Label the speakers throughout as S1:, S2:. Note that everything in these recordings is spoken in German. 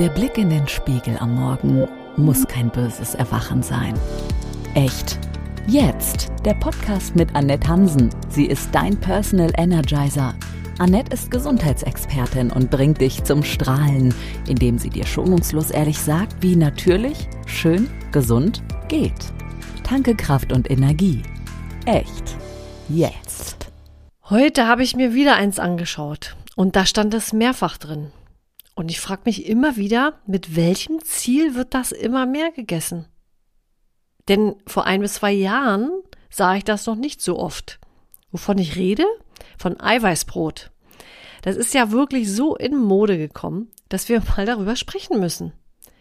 S1: Der Blick in den Spiegel am Morgen muss kein böses Erwachen sein. Echt. Jetzt der Podcast mit Annette Hansen. Sie ist dein Personal Energizer. Annette ist Gesundheitsexpertin und bringt dich zum Strahlen, indem sie dir schonungslos ehrlich sagt, wie natürlich, schön, gesund geht. Tanke Kraft und Energie. Echt. Jetzt.
S2: Heute habe ich mir wieder eins angeschaut und da stand es mehrfach drin. Und ich frage mich immer wieder, mit welchem Ziel wird das immer mehr gegessen? Denn vor ein bis zwei Jahren sah ich das noch nicht so oft. Wovon ich rede? Von Eiweißbrot. Das ist ja wirklich so in Mode gekommen, dass wir mal darüber sprechen müssen.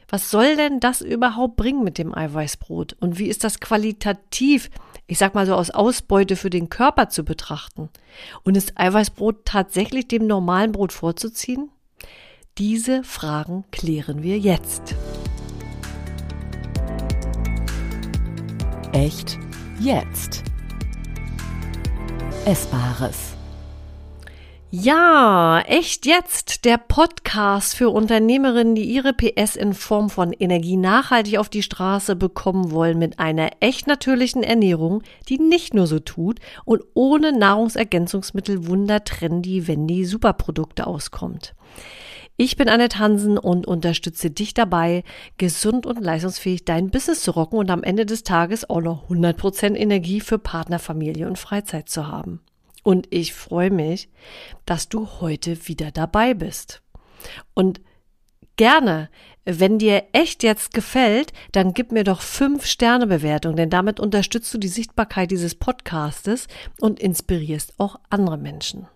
S2: Was soll denn das überhaupt bringen mit dem Eiweißbrot? Und wie ist das qualitativ, ich sag mal so aus Ausbeute für den Körper zu betrachten? Und ist Eiweißbrot tatsächlich dem normalen Brot vorzuziehen? Diese Fragen klären wir jetzt.
S1: Echt jetzt. Essbares.
S2: Ja, echt jetzt der Podcast für Unternehmerinnen, die ihre PS in Form von Energie nachhaltig auf die Straße bekommen wollen mit einer echt natürlichen Ernährung, die nicht nur so tut und ohne Nahrungsergänzungsmittel wundertrendy, wenn die Superprodukte auskommt. Ich bin Annette Hansen und unterstütze dich dabei, gesund und leistungsfähig dein Business zu rocken und am Ende des Tages auch noch 100% Energie für Partner, Familie und Freizeit zu haben. Und ich freue mich, dass du heute wieder dabei bist. Und gerne, wenn dir echt jetzt gefällt, dann gib mir doch fünf Sterne Bewertung, denn damit unterstützt du die Sichtbarkeit dieses Podcastes und inspirierst auch andere Menschen.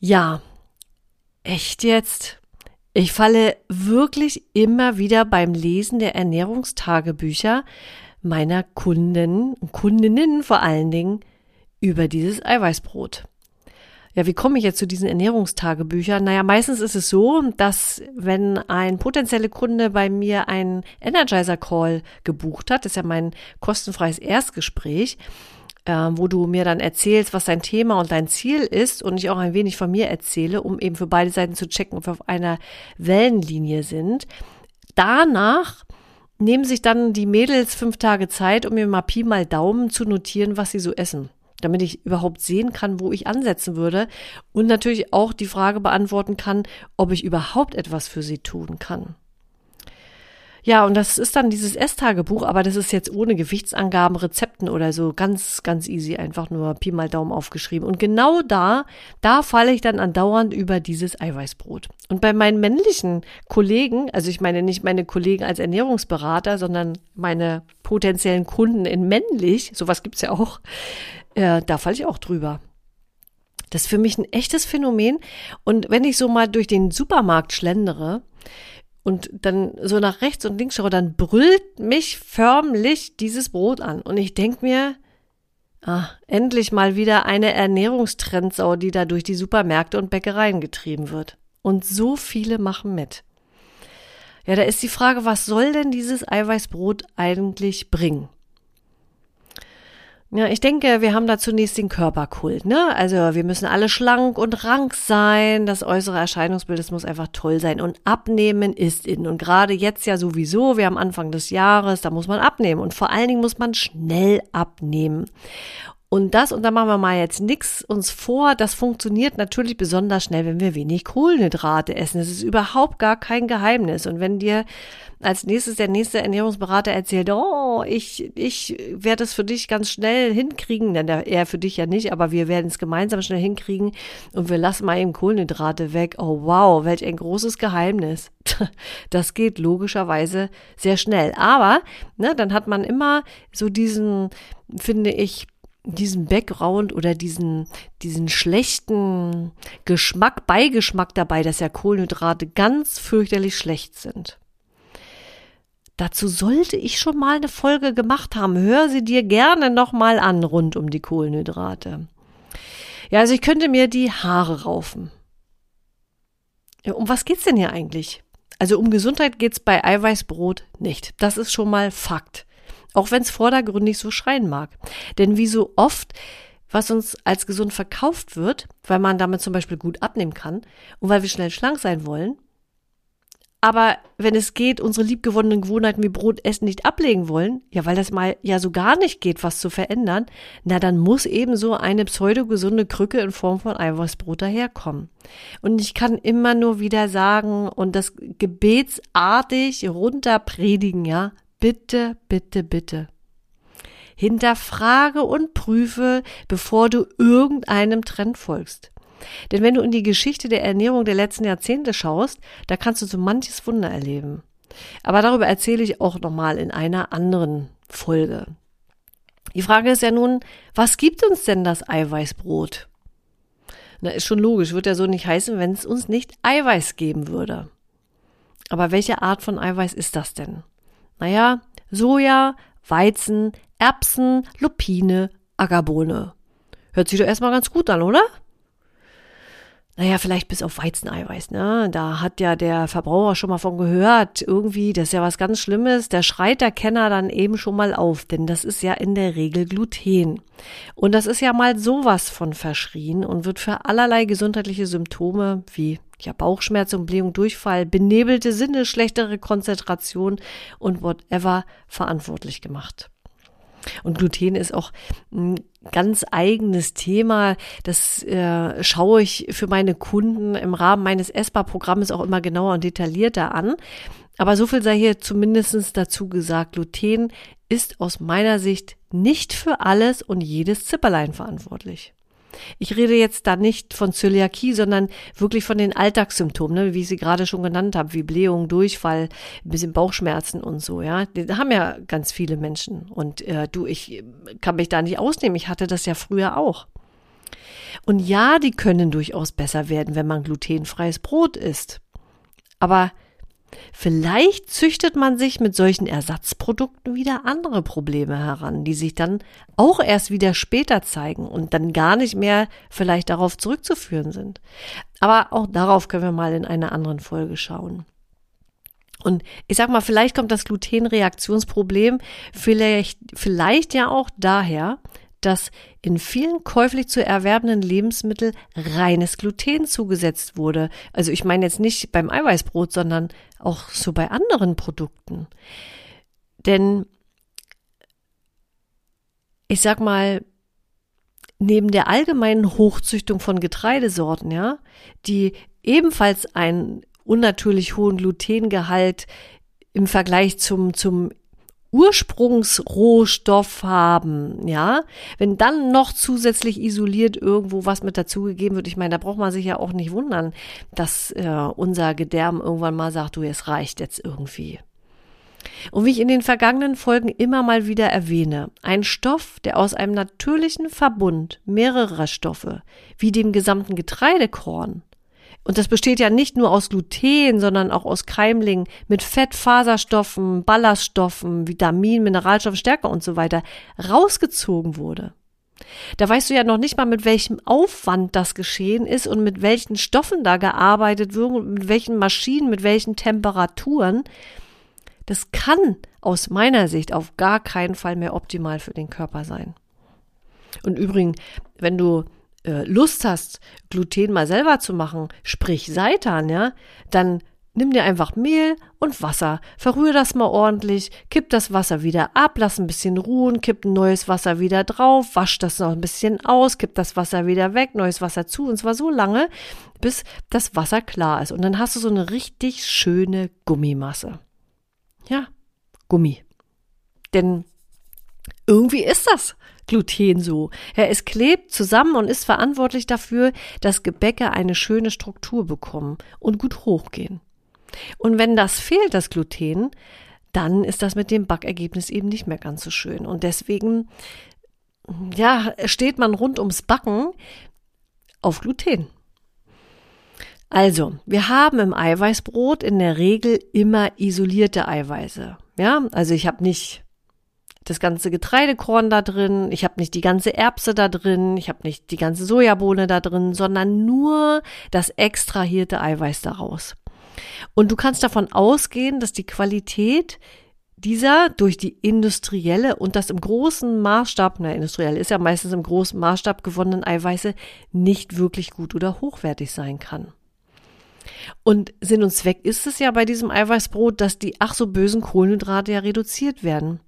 S2: Ja, Echt jetzt? Ich falle wirklich immer wieder beim Lesen der Ernährungstagebücher meiner Kunden und Kundinnen vor allen Dingen über dieses Eiweißbrot. Ja, wie komme ich jetzt zu diesen Ernährungstagebüchern? Naja, meistens ist es so, dass wenn ein potenzieller Kunde bei mir einen Energizer Call gebucht hat, das ist ja mein kostenfreies Erstgespräch, wo du mir dann erzählst, was dein Thema und dein Ziel ist und ich auch ein wenig von mir erzähle, um eben für beide Seiten zu checken, ob wir auf einer Wellenlinie sind. Danach nehmen sich dann die Mädels fünf Tage Zeit, um mir mal Pi mal Daumen zu notieren, was sie so essen damit ich überhaupt sehen kann, wo ich ansetzen würde und natürlich auch die Frage beantworten kann, ob ich überhaupt etwas für sie tun kann. Ja, und das ist dann dieses Esstagebuch, aber das ist jetzt ohne Gewichtsangaben, Rezepten oder so. Ganz, ganz easy, einfach nur Pi mal Daumen aufgeschrieben. Und genau da, da falle ich dann andauernd über dieses Eiweißbrot. Und bei meinen männlichen Kollegen, also ich meine nicht meine Kollegen als Ernährungsberater, sondern meine potenziellen Kunden in männlich, sowas gibt's ja auch, äh, da falle ich auch drüber. Das ist für mich ein echtes Phänomen. Und wenn ich so mal durch den Supermarkt schlendere, und dann so nach rechts und links schaue, dann brüllt mich förmlich dieses Brot an. Und ich denke mir, ah, endlich mal wieder eine Ernährungstrendsau, die da durch die Supermärkte und Bäckereien getrieben wird. Und so viele machen mit. Ja, da ist die Frage, was soll denn dieses Eiweißbrot eigentlich bringen? Ja, ich denke, wir haben da zunächst den Körperkult, ne? Also wir müssen alle schlank und rank sein. Das äußere Erscheinungsbild, das muss einfach toll sein. Und abnehmen ist in. Und gerade jetzt ja sowieso, wir haben Anfang des Jahres, da muss man abnehmen. Und vor allen Dingen muss man schnell abnehmen. Und das, und da machen wir mal jetzt nichts uns vor, das funktioniert natürlich besonders schnell, wenn wir wenig Kohlenhydrate essen. Das ist überhaupt gar kein Geheimnis. Und wenn dir als nächstes der nächste Ernährungsberater erzählt, oh, ich, ich werde es für dich ganz schnell hinkriegen, denn er für dich ja nicht, aber wir werden es gemeinsam schnell hinkriegen und wir lassen mal eben Kohlenhydrate weg. Oh wow, welch ein großes Geheimnis. Das geht logischerweise sehr schnell. Aber, ne, dann hat man immer so diesen, finde ich, diesen Background oder diesen, diesen schlechten Geschmack, Beigeschmack dabei, dass ja Kohlenhydrate ganz fürchterlich schlecht sind. Dazu sollte ich schon mal eine Folge gemacht haben. Hör sie dir gerne nochmal an rund um die Kohlenhydrate. Ja, also ich könnte mir die Haare raufen. Ja, um was geht's denn hier eigentlich? Also um Gesundheit geht's bei Eiweißbrot nicht. Das ist schon mal Fakt. Auch wenn es vordergründig so schreien mag. Denn wie so oft, was uns als gesund verkauft wird, weil man damit zum Beispiel gut abnehmen kann und weil wir schnell schlank sein wollen, aber wenn es geht, unsere liebgewonnenen Gewohnheiten wie Brot essen nicht ablegen wollen, ja, weil das mal ja so gar nicht geht, was zu verändern, na dann muss eben so eine pseudogesunde Krücke in Form von Eiweißbrot daherkommen. Und ich kann immer nur wieder sagen und das gebetsartig runterpredigen, ja, bitte, bitte, bitte. Hinterfrage und prüfe, bevor du irgendeinem Trend folgst. Denn wenn du in die Geschichte der Ernährung der letzten Jahrzehnte schaust, da kannst du so manches Wunder erleben. Aber darüber erzähle ich auch nochmal in einer anderen Folge. Die Frage ist ja nun, was gibt uns denn das Eiweißbrot? Na, ist schon logisch, wird ja so nicht heißen, wenn es uns nicht Eiweiß geben würde. Aber welche Art von Eiweiß ist das denn? Naja, Soja, Weizen, Erbsen, Lupine, Ackerbohne. Hört sich doch erstmal ganz gut an, oder? Naja, vielleicht bis auf Weizeneiweiß, ne? Da hat ja der Verbraucher schon mal von gehört. Irgendwie, das ist ja was ganz Schlimmes. Da schreit der Kenner dann eben schon mal auf, denn das ist ja in der Regel Gluten. Und das ist ja mal sowas von verschrien und wird für allerlei gesundheitliche Symptome wie ja, Bauchschmerzen, Blähung, Durchfall, benebelte Sinne, schlechtere Konzentration und whatever verantwortlich gemacht. Und Gluten ist auch ein ganz eigenes Thema. Das äh, schaue ich für meine Kunden im Rahmen meines ESPA-Programmes auch immer genauer und detaillierter an. Aber so viel sei hier zumindest dazu gesagt. Gluten ist aus meiner Sicht nicht für alles und jedes Zipperlein verantwortlich. Ich rede jetzt da nicht von Zöliakie, sondern wirklich von den Alltagssymptomen, ne, wie ich sie gerade schon genannt habe, wie Blähung, Durchfall, ein bisschen Bauchschmerzen und so, ja. Die haben ja ganz viele Menschen. Und äh, du, ich kann mich da nicht ausnehmen. Ich hatte das ja früher auch. Und ja, die können durchaus besser werden, wenn man glutenfreies Brot isst. Aber Vielleicht züchtet man sich mit solchen Ersatzprodukten wieder andere Probleme heran, die sich dann auch erst wieder später zeigen und dann gar nicht mehr vielleicht darauf zurückzuführen sind. Aber auch darauf können wir mal in einer anderen Folge schauen. Und ich sag mal, vielleicht kommt das Glutenreaktionsproblem vielleicht, vielleicht ja auch daher, dass in vielen käuflich zu erwerbenden Lebensmitteln reines Gluten zugesetzt wurde. Also ich meine jetzt nicht beim Eiweißbrot, sondern auch so bei anderen Produkten. Denn ich sag mal, neben der allgemeinen Hochzüchtung von Getreidesorten, ja, die ebenfalls einen unnatürlich hohen Glutengehalt im Vergleich zum, zum Ursprungsrohstoff haben, ja, wenn dann noch zusätzlich isoliert irgendwo was mit dazugegeben wird, ich meine, da braucht man sich ja auch nicht wundern, dass äh, unser Gedärm irgendwann mal sagt, du, es reicht jetzt irgendwie. Und wie ich in den vergangenen Folgen immer mal wieder erwähne, ein Stoff, der aus einem natürlichen Verbund mehrerer Stoffe, wie dem gesamten Getreidekorn, und das besteht ja nicht nur aus Gluten, sondern auch aus Keimlingen mit Fettfaserstoffen, Ballaststoffen, Vitaminen, Mineralstoffen, Stärke und so weiter rausgezogen wurde. Da weißt du ja noch nicht mal, mit welchem Aufwand das geschehen ist und mit welchen Stoffen da gearbeitet wird, mit welchen Maschinen, mit welchen Temperaturen. Das kann aus meiner Sicht auf gar keinen Fall mehr optimal für den Körper sein. Und übrigens, wenn du äh, Lust hast, Gluten mal selber zu machen, sprich Seitan, ja, dann nimm dir einfach Mehl und Wasser, verrühre das mal ordentlich, kipp das Wasser wieder ab, lass ein bisschen ruhen, kipp neues Wasser wieder drauf, wasch das noch ein bisschen aus, kipp das Wasser wieder weg, neues Wasser zu und zwar so lange, bis das Wasser klar ist und dann hast du so eine richtig schöne Gummimasse. Ja, Gummi. Denn irgendwie ist das. Gluten so. Ja, es klebt zusammen und ist verantwortlich dafür, dass Gebäcke eine schöne Struktur bekommen und gut hochgehen. Und wenn das fehlt, das Gluten, dann ist das mit dem Backergebnis eben nicht mehr ganz so schön. Und deswegen, ja, steht man rund ums Backen auf Gluten. Also, wir haben im Eiweißbrot in der Regel immer isolierte Eiweiße. Ja, also ich habe nicht das ganze Getreidekorn da drin, ich habe nicht die ganze Erbse da drin, ich habe nicht die ganze Sojabohne da drin, sondern nur das extrahierte Eiweiß daraus. Und du kannst davon ausgehen, dass die Qualität dieser durch die industrielle und das im großen Maßstab, na industriell ist ja meistens im großen Maßstab gewonnenen Eiweiße nicht wirklich gut oder hochwertig sein kann. Und Sinn und Zweck ist es ja bei diesem Eiweißbrot, dass die ach so bösen Kohlenhydrate ja reduziert werden.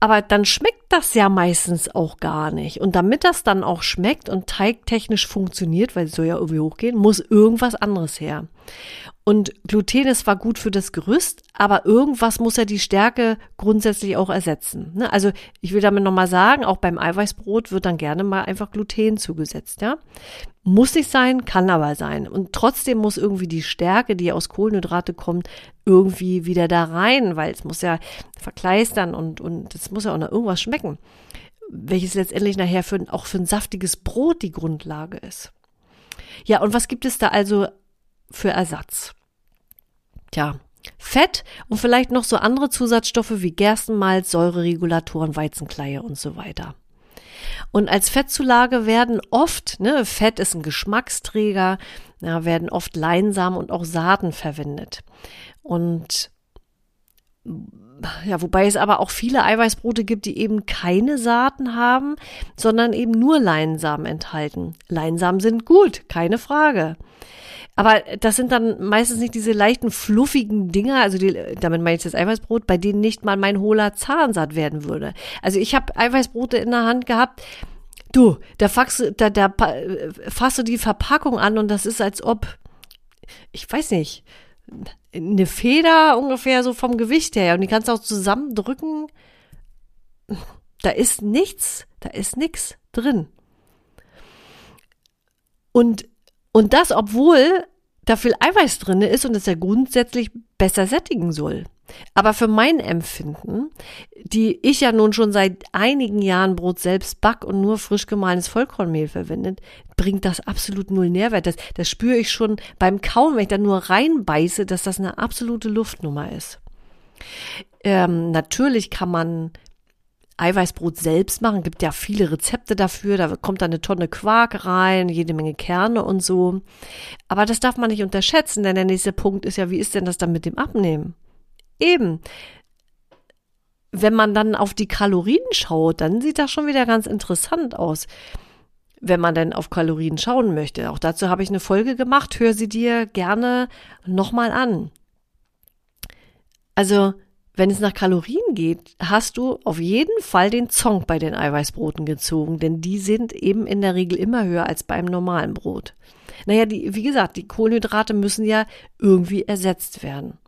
S2: Aber dann schmeckt das ja meistens auch gar nicht. Und damit das dann auch schmeckt und teigtechnisch funktioniert, weil es soll ja irgendwie hochgehen, muss irgendwas anderes her. Und Gluten ist zwar gut für das Gerüst, aber irgendwas muss ja die Stärke grundsätzlich auch ersetzen. Ne? Also ich will damit nochmal sagen, auch beim Eiweißbrot wird dann gerne mal einfach Gluten zugesetzt. Ja? Muss nicht sein, kann aber sein. Und trotzdem muss irgendwie die Stärke, die aus Kohlenhydrate kommt, irgendwie wieder da rein, weil es muss ja verkleistern und, und es muss ja auch noch irgendwas schmecken, welches letztendlich nachher für, auch für ein saftiges Brot die Grundlage ist. Ja, und was gibt es da also für Ersatz? Tja, Fett und vielleicht noch so andere Zusatzstoffe wie Gerstenmalz, Säureregulatoren, Weizenkleie und so weiter. Und als Fettzulage werden oft, ne, Fett ist ein Geschmacksträger, ja, werden oft Leinsamen und auch Saaten verwendet. Und ja, wobei es aber auch viele Eiweißbrote gibt, die eben keine Saaten haben, sondern eben nur Leinsamen enthalten. Leinsamen sind gut, keine Frage. Aber das sind dann meistens nicht diese leichten, fluffigen Dinger, also die, damit meine ich das Eiweißbrot, bei denen nicht mal mein hohler Zahn satt werden würde. Also ich habe Eiweißbrote in der Hand gehabt, du, da, faxst, da, da fasst du die Verpackung an und das ist als ob, ich weiß nicht, eine Feder ungefähr so vom Gewicht her und die kannst du auch zusammendrücken. Da ist nichts, da ist nichts drin. Und und das, obwohl da viel Eiweiß drin ist und es ja grundsätzlich besser sättigen soll. Aber für mein Empfinden, die ich ja nun schon seit einigen Jahren Brot selbst back und nur frisch gemahlenes Vollkornmehl verwendet, bringt das absolut null Nährwert. Das, das spüre ich schon beim Kauen, wenn ich da nur reinbeiße, dass das eine absolute Luftnummer ist. Ähm, natürlich kann man Eiweißbrot selbst machen. Gibt ja viele Rezepte dafür. Da kommt da eine Tonne Quark rein, jede Menge Kerne und so. Aber das darf man nicht unterschätzen, denn der nächste Punkt ist ja, wie ist denn das dann mit dem Abnehmen? Eben. Wenn man dann auf die Kalorien schaut, dann sieht das schon wieder ganz interessant aus. Wenn man denn auf Kalorien schauen möchte. Auch dazu habe ich eine Folge gemacht. Hör sie dir gerne nochmal an. Also, wenn es nach Kalorien geht, hast du auf jeden Fall den Zong bei den Eiweißbroten gezogen, denn die sind eben in der Regel immer höher als beim normalen Brot. Naja, die, wie gesagt, die Kohlenhydrate müssen ja irgendwie ersetzt werden.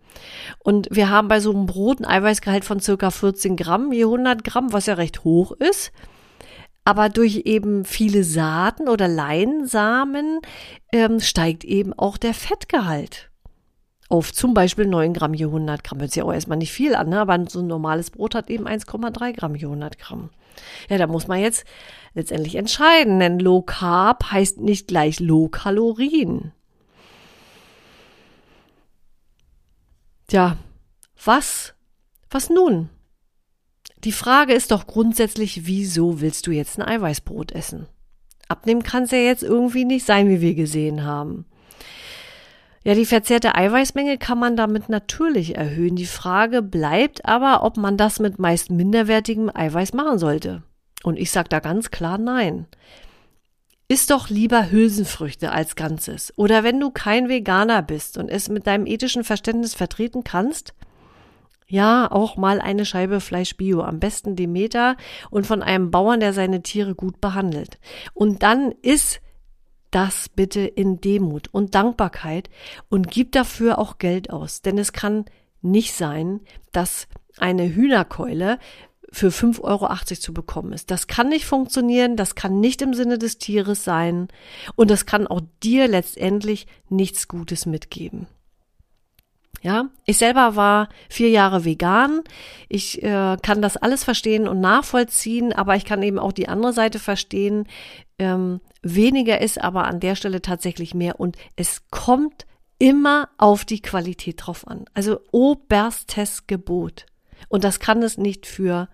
S2: Und wir haben bei so einem Brot ein Eiweißgehalt von circa 14 Gramm je 100 Gramm, was ja recht hoch ist. Aber durch eben viele Saaten oder Leinsamen ähm, steigt eben auch der Fettgehalt auf zum Beispiel 9 Gramm je 100 Gramm. Hört sich auch erstmal nicht viel an, ne? aber so ein normales Brot hat eben 1,3 Gramm je 100 Gramm. Ja, da muss man jetzt letztendlich entscheiden, denn Low Carb heißt nicht gleich Low Kalorien. Tja, was, was nun? Die Frage ist doch grundsätzlich, wieso willst du jetzt ein Eiweißbrot essen? Abnehmen kann es ja jetzt irgendwie nicht sein, wie wir gesehen haben. Ja, die verzehrte Eiweißmenge kann man damit natürlich erhöhen. Die Frage bleibt aber, ob man das mit meist minderwertigem Eiweiß machen sollte. Und ich sage da ganz klar nein. Iss doch lieber Hülsenfrüchte als Ganzes. Oder wenn du kein Veganer bist und es mit deinem ethischen Verständnis vertreten kannst, ja, auch mal eine Scheibe Fleisch Bio, am besten Demeter und von einem Bauern, der seine Tiere gut behandelt. Und dann iss das bitte in Demut und Dankbarkeit und gib dafür auch Geld aus. Denn es kann nicht sein, dass eine Hühnerkeule für 5,80 Euro zu bekommen ist. Das kann nicht funktionieren, das kann nicht im Sinne des Tieres sein und das kann auch dir letztendlich nichts Gutes mitgeben. Ja, ich selber war vier Jahre vegan. Ich äh, kann das alles verstehen und nachvollziehen, aber ich kann eben auch die andere Seite verstehen. Ähm, weniger ist aber an der Stelle tatsächlich mehr und es kommt immer auf die Qualität drauf an. Also oberstes Gebot. Und das kann es nicht für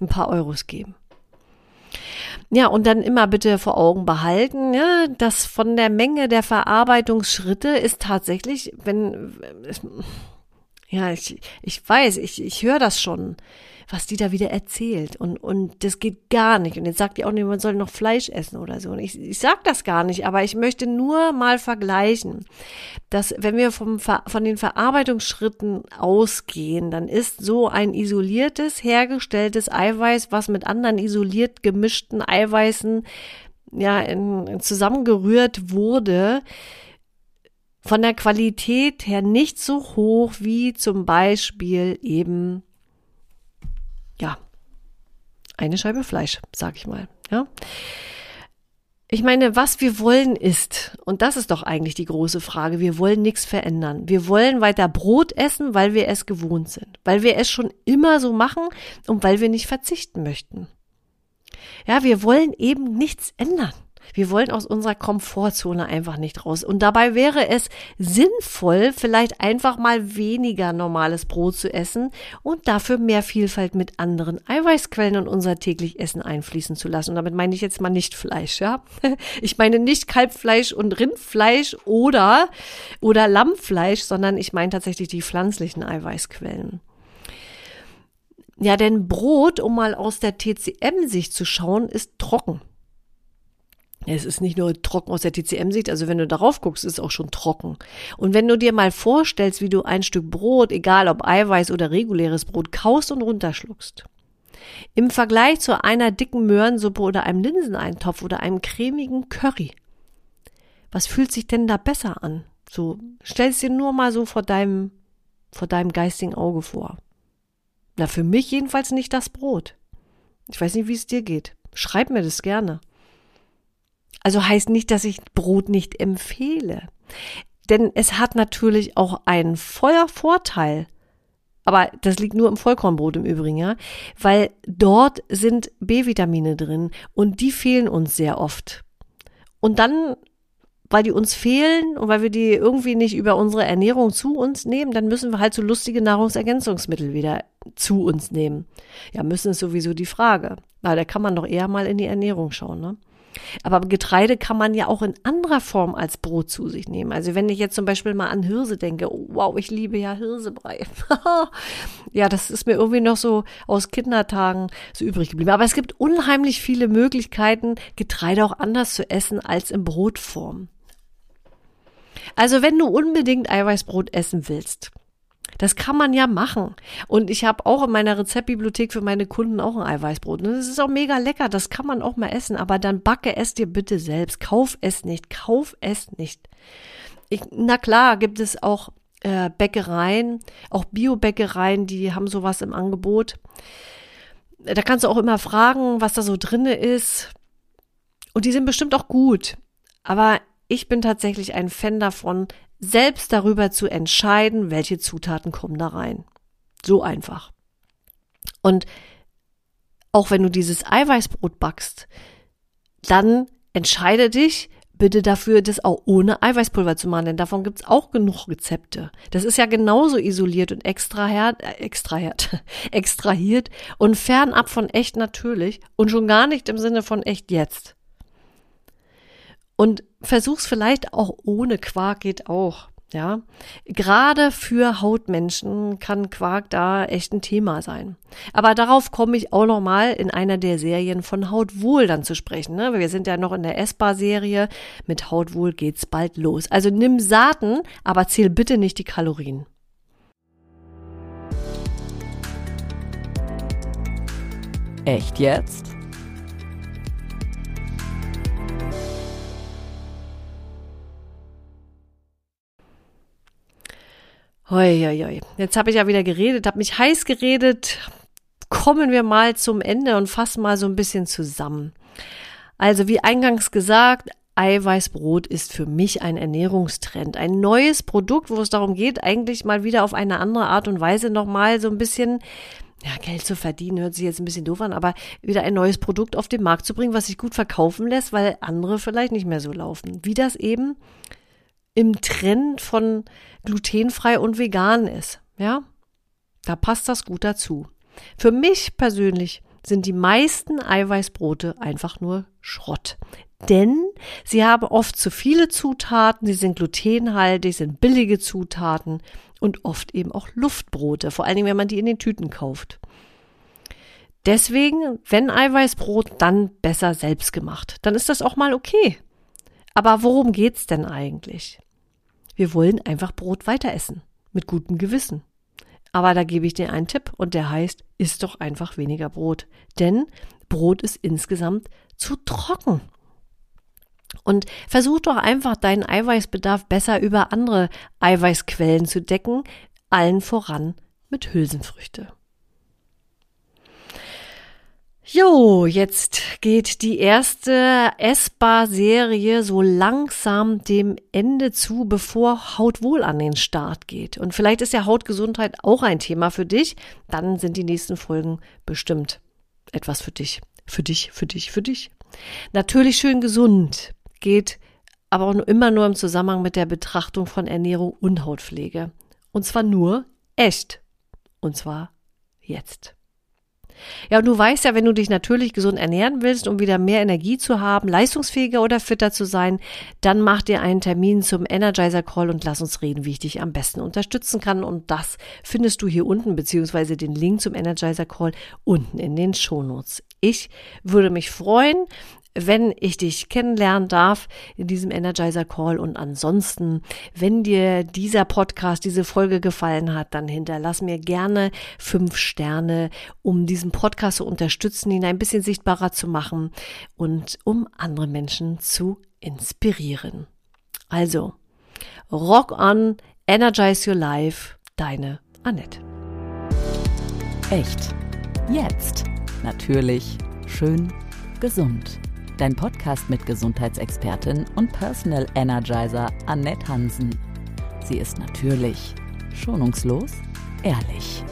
S2: ein paar Euros geben. Ja, und dann immer bitte vor Augen behalten, ja, dass von der Menge der Verarbeitungsschritte ist tatsächlich, wenn Ja, ich, ich weiß, ich, ich höre das schon, was die da wieder erzählt. Und, und das geht gar nicht. Und jetzt sagt die auch nicht, man soll noch Fleisch essen oder so. Und ich, ich sag das gar nicht, aber ich möchte nur mal vergleichen, dass wenn wir vom, von den Verarbeitungsschritten ausgehen, dann ist so ein isoliertes, hergestelltes Eiweiß, was mit anderen isoliert gemischten Eiweißen ja, in, in zusammengerührt wurde, von der Qualität her nicht so hoch wie zum Beispiel eben, ja, eine Scheibe Fleisch, sag ich mal, ja. Ich meine, was wir wollen ist, und das ist doch eigentlich die große Frage, wir wollen nichts verändern. Wir wollen weiter Brot essen, weil wir es gewohnt sind, weil wir es schon immer so machen und weil wir nicht verzichten möchten. Ja, wir wollen eben nichts ändern. Wir wollen aus unserer Komfortzone einfach nicht raus. Und dabei wäre es sinnvoll, vielleicht einfach mal weniger normales Brot zu essen und dafür mehr Vielfalt mit anderen Eiweißquellen in unser täglich Essen einfließen zu lassen. Und damit meine ich jetzt mal nicht Fleisch, ja. Ich meine nicht Kalbfleisch und Rindfleisch oder, oder Lammfleisch, sondern ich meine tatsächlich die pflanzlichen Eiweißquellen. Ja, denn Brot, um mal aus der TCM-Sicht zu schauen, ist trocken. Es ist nicht nur trocken aus der TCM-Sicht, also wenn du darauf guckst, ist es auch schon trocken. Und wenn du dir mal vorstellst, wie du ein Stück Brot, egal ob Eiweiß oder reguläres Brot, kaust und runterschluckst. Im Vergleich zu einer dicken Möhrensuppe oder einem Linseneintopf oder einem cremigen Curry. Was fühlt sich denn da besser an? So, stell es dir nur mal so vor deinem, vor deinem geistigen Auge vor. Na, für mich jedenfalls nicht das Brot. Ich weiß nicht, wie es dir geht. Schreib mir das gerne. Also heißt nicht, dass ich Brot nicht empfehle. Denn es hat natürlich auch einen voller Vorteil. Aber das liegt nur im Vollkornbrot im Übrigen, ja. Weil dort sind B-Vitamine drin und die fehlen uns sehr oft. Und dann, weil die uns fehlen und weil wir die irgendwie nicht über unsere Ernährung zu uns nehmen, dann müssen wir halt so lustige Nahrungsergänzungsmittel wieder zu uns nehmen. Ja, müssen ist sowieso die Frage. Na, da kann man doch eher mal in die Ernährung schauen, ne? Aber Getreide kann man ja auch in anderer Form als Brot zu sich nehmen. Also wenn ich jetzt zum Beispiel mal an Hirse denke, oh, wow, ich liebe ja Hirsebrei. ja, das ist mir irgendwie noch so aus Kindertagen so übrig geblieben. Aber es gibt unheimlich viele Möglichkeiten, Getreide auch anders zu essen als in Brotform. Also wenn du unbedingt Eiweißbrot essen willst, das kann man ja machen. Und ich habe auch in meiner Rezeptbibliothek für meine Kunden auch ein Eiweißbrot. Und das ist auch mega lecker. Das kann man auch mal essen. Aber dann backe es dir bitte selbst. Kauf es nicht. Kauf es nicht. Ich, na klar, gibt es auch äh, Bäckereien, auch Bio-Bäckereien, die haben sowas im Angebot. Da kannst du auch immer fragen, was da so drinne ist. Und die sind bestimmt auch gut. Aber ich bin tatsächlich ein Fan davon, selbst darüber zu entscheiden, welche Zutaten kommen da rein. So einfach. Und auch wenn du dieses Eiweißbrot backst, dann entscheide dich bitte dafür, das auch ohne Eiweißpulver zu machen, denn davon gibt's auch genug Rezepte. Das ist ja genauso isoliert und extrahiert, äh, extrahiert, extrahiert und fernab von echt natürlich und schon gar nicht im Sinne von echt jetzt. Und versuch's vielleicht auch ohne Quark geht auch. Ja, gerade für Hautmenschen kann Quark da echt ein Thema sein. Aber darauf komme ich auch noch mal in einer der Serien von Hautwohl dann zu sprechen. Ne? Wir sind ja noch in der Essbar-Serie. Mit Hautwohl geht's bald los. Also nimm Saaten, aber zähl bitte nicht die Kalorien.
S1: Echt jetzt?
S2: Hoi, hoi, hoi. Jetzt habe ich ja wieder geredet, habe mich heiß geredet. Kommen wir mal zum Ende und fassen mal so ein bisschen zusammen. Also wie eingangs gesagt, Eiweißbrot ist für mich ein Ernährungstrend. Ein neues Produkt, wo es darum geht, eigentlich mal wieder auf eine andere Art und Weise nochmal so ein bisschen ja, Geld zu verdienen, hört sich jetzt ein bisschen doof an, aber wieder ein neues Produkt auf den Markt zu bringen, was sich gut verkaufen lässt, weil andere vielleicht nicht mehr so laufen. Wie das eben im Trend von glutenfrei und vegan ist. Ja, da passt das gut dazu. Für mich persönlich sind die meisten Eiweißbrote einfach nur Schrott. denn sie haben oft zu viele Zutaten, sie sind glutenhaltig, sind billige Zutaten und oft eben auch Luftbrote, vor allen Dingen, wenn man die in den Tüten kauft. Deswegen, wenn Eiweißbrot, dann besser selbst gemacht. Dann ist das auch mal okay. Aber worum geht's denn eigentlich? Wir wollen einfach Brot weiter essen. Mit gutem Gewissen. Aber da gebe ich dir einen Tipp und der heißt, isst doch einfach weniger Brot. Denn Brot ist insgesamt zu trocken. Und versuch doch einfach deinen Eiweißbedarf besser über andere Eiweißquellen zu decken, allen voran mit Hülsenfrüchte. Jo, jetzt geht die erste Essbar-Serie so langsam dem Ende zu, bevor Hautwohl an den Start geht. Und vielleicht ist ja Hautgesundheit auch ein Thema für dich. Dann sind die nächsten Folgen bestimmt etwas für dich. Für dich, für dich, für dich. Natürlich schön gesund geht aber auch immer nur im Zusammenhang mit der Betrachtung von Ernährung und Hautpflege. Und zwar nur echt. Und zwar jetzt. Ja, und du weißt ja, wenn du dich natürlich gesund ernähren willst, um wieder mehr Energie zu haben, leistungsfähiger oder fitter zu sein, dann mach dir einen Termin zum Energizer Call und lass uns reden, wie ich dich am besten unterstützen kann. Und das findest du hier unten, beziehungsweise den Link zum Energizer Call unten in den Shownotes. Ich würde mich freuen, wenn ich dich kennenlernen darf in diesem Energizer Call. Und ansonsten, wenn dir dieser Podcast, diese Folge gefallen hat, dann hinterlass mir gerne fünf Sterne, um diesen Podcast zu unterstützen, ihn ein bisschen sichtbarer zu machen und um andere Menschen zu inspirieren. Also, rock on, energize your life, deine Annette.
S1: Echt. Jetzt. Natürlich. Schön. Gesund dein Podcast mit Gesundheitsexpertin und Personal Energizer Annette Hansen. Sie ist natürlich, schonungslos, ehrlich.